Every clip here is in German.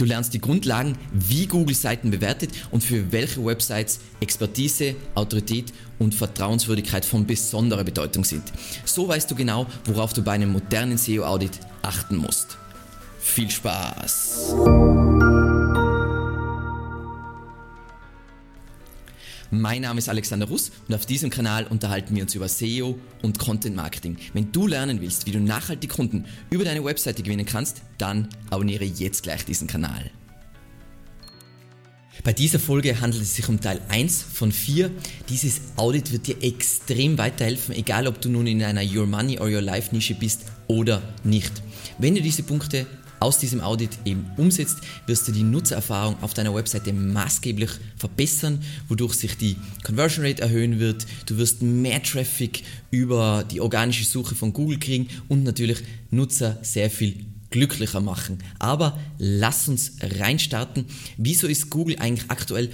Du lernst die Grundlagen, wie Google Seiten bewertet und für welche Websites Expertise, Autorität und Vertrauenswürdigkeit von besonderer Bedeutung sind. So weißt du genau, worauf du bei einem modernen SEO-Audit achten musst. Viel Spaß! Mein Name ist Alexander Russ und auf diesem Kanal unterhalten wir uns über SEO und Content Marketing. Wenn du lernen willst, wie du nachhaltig Kunden über deine Webseite gewinnen kannst, dann abonniere jetzt gleich diesen Kanal. Bei dieser Folge handelt es sich um Teil 1 von 4. Dieses Audit wird dir extrem weiterhelfen, egal ob du nun in einer Your Money or Your Life Nische bist oder nicht. Wenn du diese Punkte aus diesem Audit eben umsetzt, wirst du die Nutzererfahrung auf deiner Webseite maßgeblich verbessern, wodurch sich die Conversion Rate erhöhen wird. Du wirst mehr Traffic über die organische Suche von Google kriegen und natürlich Nutzer sehr viel glücklicher machen. Aber lass uns reinstarten. Wieso ist Google eigentlich aktuell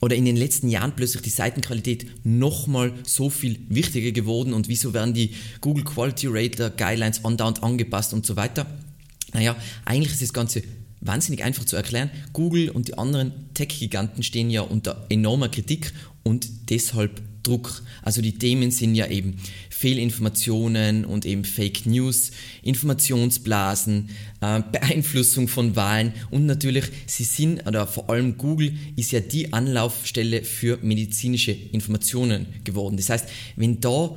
oder in den letzten Jahren plötzlich die Seitenqualität nochmal so viel wichtiger geworden und wieso werden die Google Quality Rater Guidelines andauernd angepasst und so weiter? Naja, eigentlich ist das Ganze wahnsinnig einfach zu erklären. Google und die anderen Tech-Giganten stehen ja unter enormer Kritik und deshalb Druck. Also die Themen sind ja eben Fehlinformationen und eben Fake News, Informationsblasen, äh, Beeinflussung von Wahlen und natürlich, sie sind, oder vor allem Google ist ja die Anlaufstelle für medizinische Informationen geworden. Das heißt, wenn da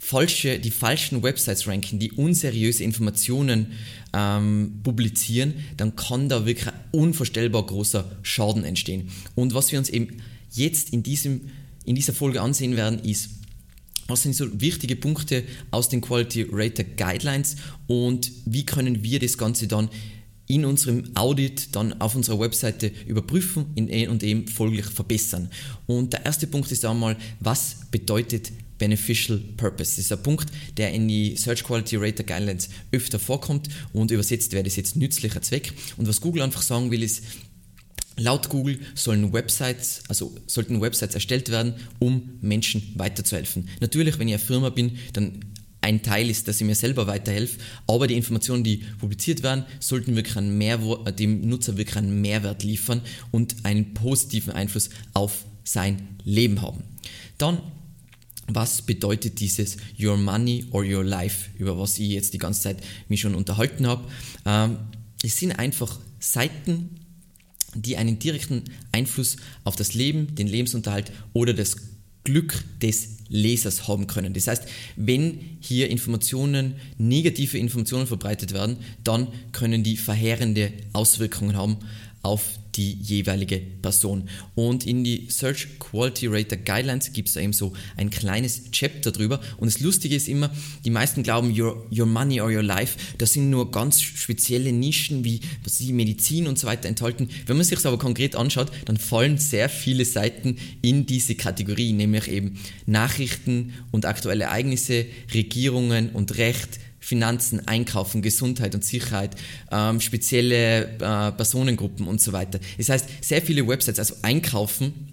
falsche, die falschen Websites ranken, die unseriöse Informationen ähm, publizieren, dann kann da wirklich ein unvorstellbar großer Schaden entstehen. Und was wir uns eben jetzt in, diesem, in dieser Folge ansehen werden, ist, was sind so wichtige Punkte aus den Quality Rater Guidelines und wie können wir das Ganze dann in unserem Audit dann auf unserer Webseite überprüfen und eben folglich verbessern. Und der erste Punkt ist einmal, was bedeutet Beneficial Purpose. Das ist ein Punkt, der in die Search Quality Rater Guidelines öfter vorkommt und übersetzt wäre das jetzt nützlicher Zweck. Und was Google einfach sagen will, ist, Laut Google sollen Websites, also sollten Websites erstellt werden, um Menschen weiterzuhelfen. Natürlich, wenn ich eine Firma bin, dann ein Teil ist, dass ich mir selber weiterhelfe, aber die Informationen, die publiziert werden, sollten wirklich einen Mehrwert, dem Nutzer wirklich einen Mehrwert liefern und einen positiven Einfluss auf sein Leben haben. Dann was bedeutet dieses Your Money or Your Life, über was ich jetzt die ganze Zeit mich schon unterhalten habe. Ähm, es sind einfach Seiten, die einen direkten Einfluss auf das Leben, den Lebensunterhalt oder das Glück des Lesers haben können. Das heißt, wenn hier Informationen, negative Informationen verbreitet werden, dann können die verheerende Auswirkungen haben auf die jeweilige Person. Und in die Search Quality Rater Guidelines gibt es eben so ein kleines Chapter drüber. Und das Lustige ist immer, die meisten glauben, your, your money or your life, das sind nur ganz spezielle Nischen wie was die Medizin und so weiter enthalten. Wenn man sich es aber konkret anschaut, dann fallen sehr viele Seiten in diese Kategorie, nämlich eben Nachrichten und aktuelle Ereignisse, Regierungen und Recht, Finanzen, Einkaufen, Gesundheit und Sicherheit, ähm, spezielle äh, Personengruppen und so weiter. Das heißt, sehr viele Websites, also Einkaufen,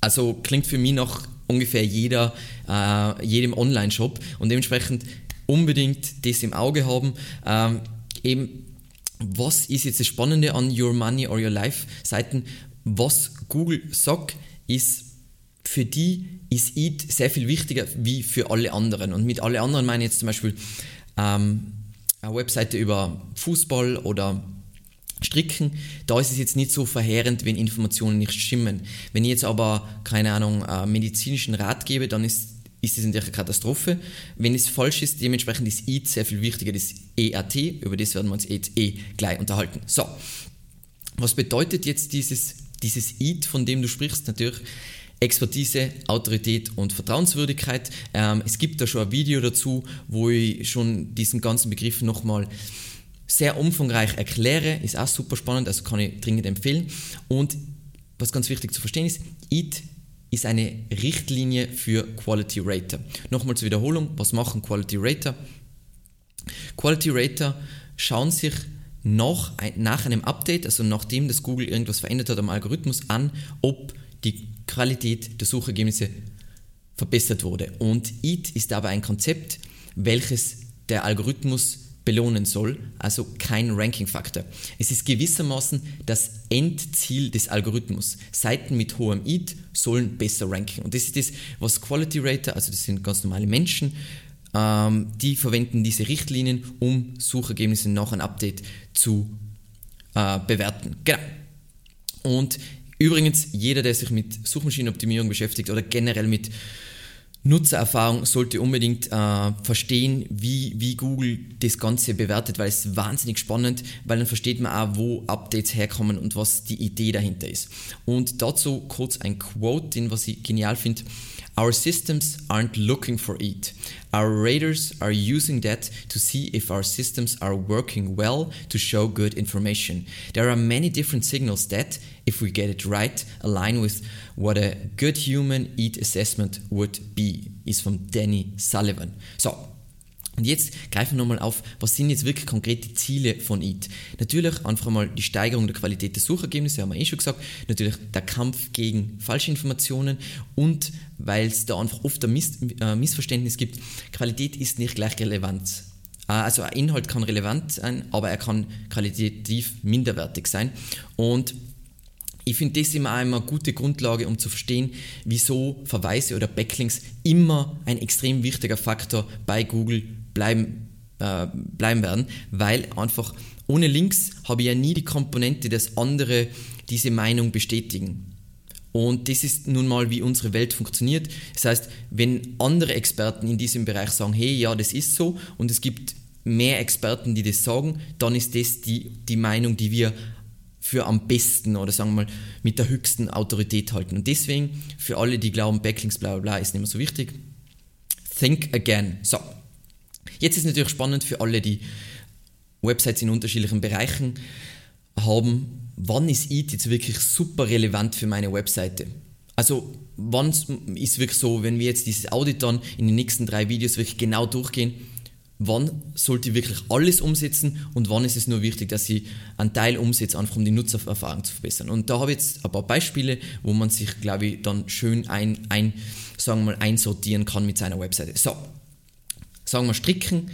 also klingt für mich nach ungefähr jeder, äh, jedem Online-Shop und dementsprechend unbedingt das im Auge haben. Ähm, eben, was ist jetzt das Spannende an Your Money or Your Life Seiten? Was Google sagt, ist für die ist EAT sehr viel wichtiger wie für alle anderen. Und mit alle anderen meine ich jetzt zum Beispiel ähm, eine Webseite über Fußball oder Stricken, da ist es jetzt nicht so verheerend, wenn Informationen nicht stimmen. Wenn ich jetzt aber, keine Ahnung, äh, medizinischen Rat gebe, dann ist, ist das natürlich eine Katastrophe. Wenn es falsch ist, dementsprechend ist EAT sehr viel wichtiger, das EAT, über das werden wir uns jetzt eh gleich unterhalten. So, was bedeutet jetzt dieses, dieses EAT, von dem du sprichst? Natürlich, Expertise, Autorität und Vertrauenswürdigkeit. Ähm, es gibt da schon ein Video dazu, wo ich schon diesen ganzen Begriff nochmal sehr umfangreich erkläre. Ist auch super spannend, also kann ich dringend empfehlen. Und was ganz wichtig zu verstehen ist, EAT ist eine Richtlinie für Quality Rater. Nochmal zur Wiederholung, was machen Quality Rater? Quality Rater schauen sich nach, nach einem Update, also nachdem das Google irgendwas verändert hat am Algorithmus, an, ob die Qualität der Suchergebnisse verbessert wurde. Und EAT ist aber ein Konzept, welches der Algorithmus belohnen soll, also kein Ranking-Faktor. Es ist gewissermaßen das Endziel des Algorithmus. Seiten mit hohem EAT sollen besser ranken. Und das ist das, was Quality Rater, also das sind ganz normale Menschen, ähm, die verwenden diese Richtlinien, um Suchergebnisse nach einem Update zu äh, bewerten. Genau. Und übrigens, jeder, der sich mit Suchmaschinenoptimierung beschäftigt oder generell mit Nutzererfahrung sollte unbedingt äh, verstehen, wie, wie Google das Ganze bewertet, weil es wahnsinnig spannend, weil dann versteht man auch, wo Updates herkommen und was die Idee dahinter ist. Und dazu kurz ein Quote, den was ich genial finde. Our systems aren't looking for it. Our raters are using that to see if our systems are working well to show good information. There are many different signals that, if we get it right, align with what a good human EAT assessment would be, is from Danny Sullivan. So, Und jetzt greifen wir nochmal auf, was sind jetzt wirklich konkrete Ziele von EAT? Natürlich einfach mal die Steigerung der Qualität der Suchergebnisse, haben wir eh schon gesagt. Natürlich der Kampf gegen Falschinformationen und weil es da einfach oft ein Miss äh, Missverständnis gibt, Qualität ist nicht gleich Relevanz. Äh, also ein Inhalt kann relevant sein, aber er kann qualitativ minderwertig sein. Und ich finde das immer eine gute Grundlage, um zu verstehen, wieso Verweise oder Backlinks immer ein extrem wichtiger Faktor bei Google bleiben, äh, bleiben werden, weil einfach ohne Links habe ich ja nie die Komponente, dass andere diese Meinung bestätigen. Und das ist nun mal, wie unsere Welt funktioniert. Das heißt, wenn andere Experten in diesem Bereich sagen, hey, ja, das ist so, und es gibt mehr Experten, die das sagen, dann ist das die, die Meinung, die wir für am besten oder sagen wir mal mit der höchsten Autorität halten. Und deswegen, für alle, die glauben, Backlinks, bla bla bla, ist nicht mehr so wichtig, think again. So, Jetzt ist natürlich spannend für alle, die Websites in unterschiedlichen Bereichen haben, wann ist EAT jetzt wirklich super relevant für meine Webseite? Also wann ist wirklich so, wenn wir jetzt dieses Audit dann in den nächsten drei Videos wirklich genau durchgehen, wann sollte ich wirklich alles umsetzen und wann ist es nur wichtig, dass ich einen Teil umsetze, einfach um die Nutzererfahrung zu verbessern. Und da habe ich jetzt ein paar Beispiele, wo man sich, glaube ich, dann schön ein, ein, sagen wir mal, einsortieren kann mit seiner Webseite. So, Sagen wir Stricken.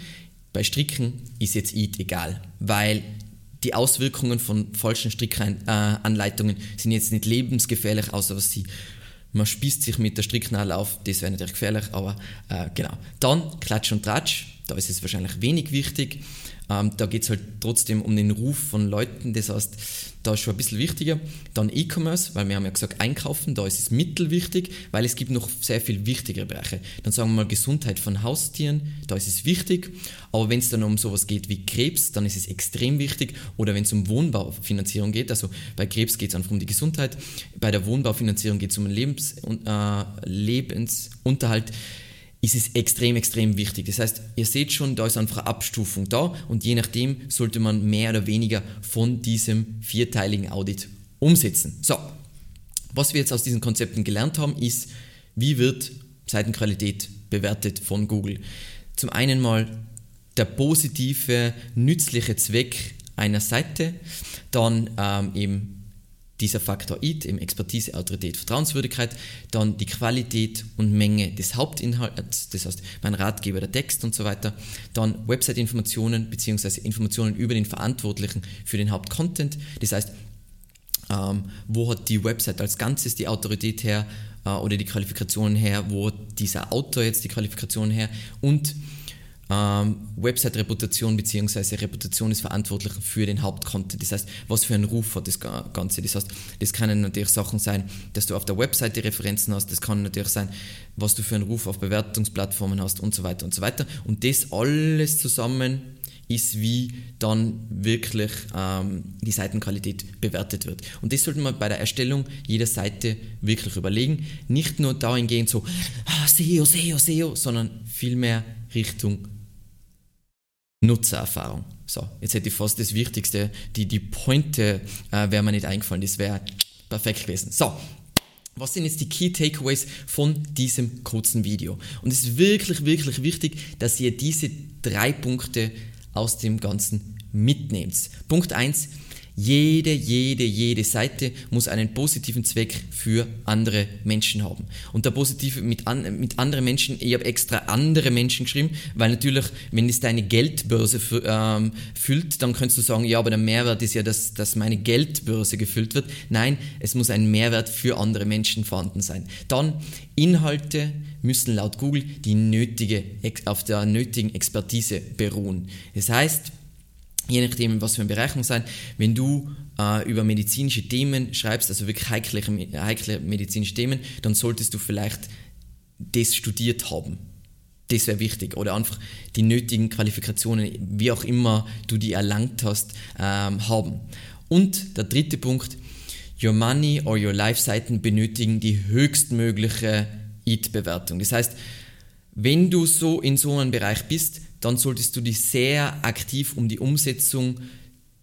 Bei Stricken ist jetzt IT egal, weil die Auswirkungen von falschen Strickanleitungen sind jetzt nicht lebensgefährlich, außer was sie man spießt sich mit der Stricknadel auf, das wäre natürlich gefährlich, aber äh, genau. Dann Klatsch und Tratsch, da ist es wahrscheinlich wenig wichtig. Ähm, da geht es halt trotzdem um den Ruf von Leuten, das heißt, da ist schon ein bisschen wichtiger. Dann E-Commerce, weil wir haben ja gesagt, einkaufen, da ist es mittelwichtig, weil es gibt noch sehr viel wichtigere Bereiche. Dann sagen wir mal Gesundheit von Haustieren, da ist es wichtig. Aber wenn es dann um sowas geht wie Krebs, dann ist es extrem wichtig. Oder wenn es um Wohnbaufinanzierung geht, also bei Krebs geht es einfach um die Gesundheit, bei der Wohnbaufinanzierung geht es um Lebens, äh, Lebensunterhalt ist es extrem, extrem wichtig. Das heißt, ihr seht schon, da ist einfach eine Abstufung da und je nachdem sollte man mehr oder weniger von diesem vierteiligen Audit umsetzen. So, was wir jetzt aus diesen Konzepten gelernt haben, ist, wie wird Seitenqualität bewertet von Google. Zum einen mal der positive, nützliche Zweck einer Seite, dann ähm, eben dieser Faktor IT, eben Expertise, Autorität, Vertrauenswürdigkeit, dann die Qualität und Menge des Hauptinhalts, das heißt mein Ratgeber, der Text und so weiter, dann Website-Informationen bzw. Informationen über den Verantwortlichen für den Hauptcontent, das heißt, ähm, wo hat die Website als Ganzes die Autorität her äh, oder die Qualifikationen her, wo hat dieser Autor jetzt die Qualifikationen her und ähm, Website-Reputation bzw. Reputation ist verantwortlich für den Hauptcontent. Das heißt, was für einen Ruf hat das Ganze. Das heißt, das können natürlich Sachen sein, dass du auf der Webseite Referenzen hast, das kann natürlich sein, was du für einen Ruf auf Bewertungsplattformen hast und so weiter und so weiter. Und das alles zusammen ist, wie dann wirklich ähm, die Seitenqualität bewertet wird. Und das sollte man bei der Erstellung jeder Seite wirklich überlegen. Nicht nur dahingehend so, ah, SEO, SEO, SEO, sondern vielmehr Richtung Nutzererfahrung. So, jetzt hätte ich fast das Wichtigste, die, die Pointe äh, wäre mir nicht eingefallen, das wäre perfekt gewesen. So, was sind jetzt die Key Takeaways von diesem kurzen Video? Und es ist wirklich, wirklich wichtig, dass ihr diese drei Punkte aus dem Ganzen mitnehmt. Punkt 1, Jede, jede, jede Seite muss einen positiven Zweck für andere Menschen haben. Und der positive mit, an, mit anderen Menschen, ich habe extra andere Menschen geschrieben, weil natürlich, wenn es deine Geldbörse ähm, füllt, dann könntest du sagen, ja, aber der Mehrwert ist ja, dass, dass meine Geldbörse gefüllt wird. Nein, es muss ein Mehrwert für andere Menschen vorhanden sein. Dann Inhalte müssen laut Google die nötige, auf der nötigen Expertise beruhen. Das heißt, je nachdem, was für ein Bereich muss sein, wenn du äh, über medizinische Themen schreibst, also wirklich heikle, heikle medizinische Themen, dann solltest du vielleicht das studiert haben. Das wäre wichtig. Oder einfach die nötigen Qualifikationen, wie auch immer du die erlangt hast, ähm, haben. Und der dritte Punkt, Your Money or Your Life Seiten benötigen die höchstmögliche IT-Bewertung. Das heißt, wenn du so in so einem Bereich bist, dann solltest du dich sehr aktiv um die Umsetzung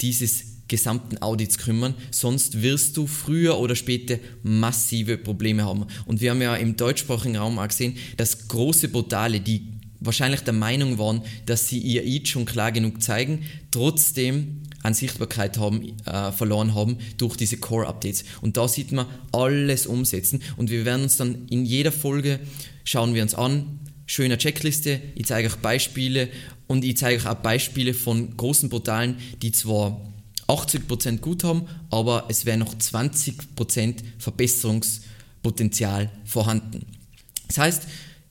dieses gesamten Audits kümmern, sonst wirst du früher oder später massive Probleme haben. Und wir haben ja im deutschsprachigen Raum auch gesehen, dass große Portale, die wahrscheinlich der Meinung waren, dass sie ihr Eid schon klar genug zeigen, trotzdem an Sichtbarkeit haben, äh, verloren haben durch diese Core-Updates. Und da sieht man alles umsetzen und wir werden uns dann in jeder Folge schauen wir uns an, schöner Checkliste, ich zeige euch Beispiele und ich zeige euch auch Beispiele von großen Portalen, die zwar 80% gut haben, aber es wäre noch 20% Verbesserungspotenzial vorhanden. Das heißt,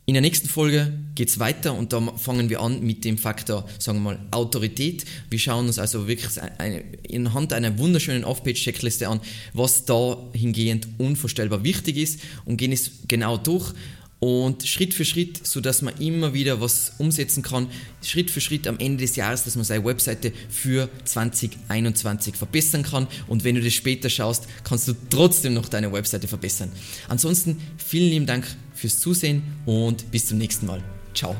in der nächsten Folge geht es weiter und da fangen wir an mit dem Faktor, sagen wir mal, Autorität. Wir schauen uns also wirklich eine, anhand einer wunderschönen Off-Page-Checkliste an, was da hingehend unvorstellbar wichtig ist und gehen es genau durch und Schritt für Schritt, so dass man immer wieder was umsetzen kann, Schritt für Schritt am Ende des Jahres, dass man seine Webseite für 2021 verbessern kann und wenn du das später schaust, kannst du trotzdem noch deine Webseite verbessern. Ansonsten vielen lieben Dank fürs Zusehen und bis zum nächsten Mal. Ciao.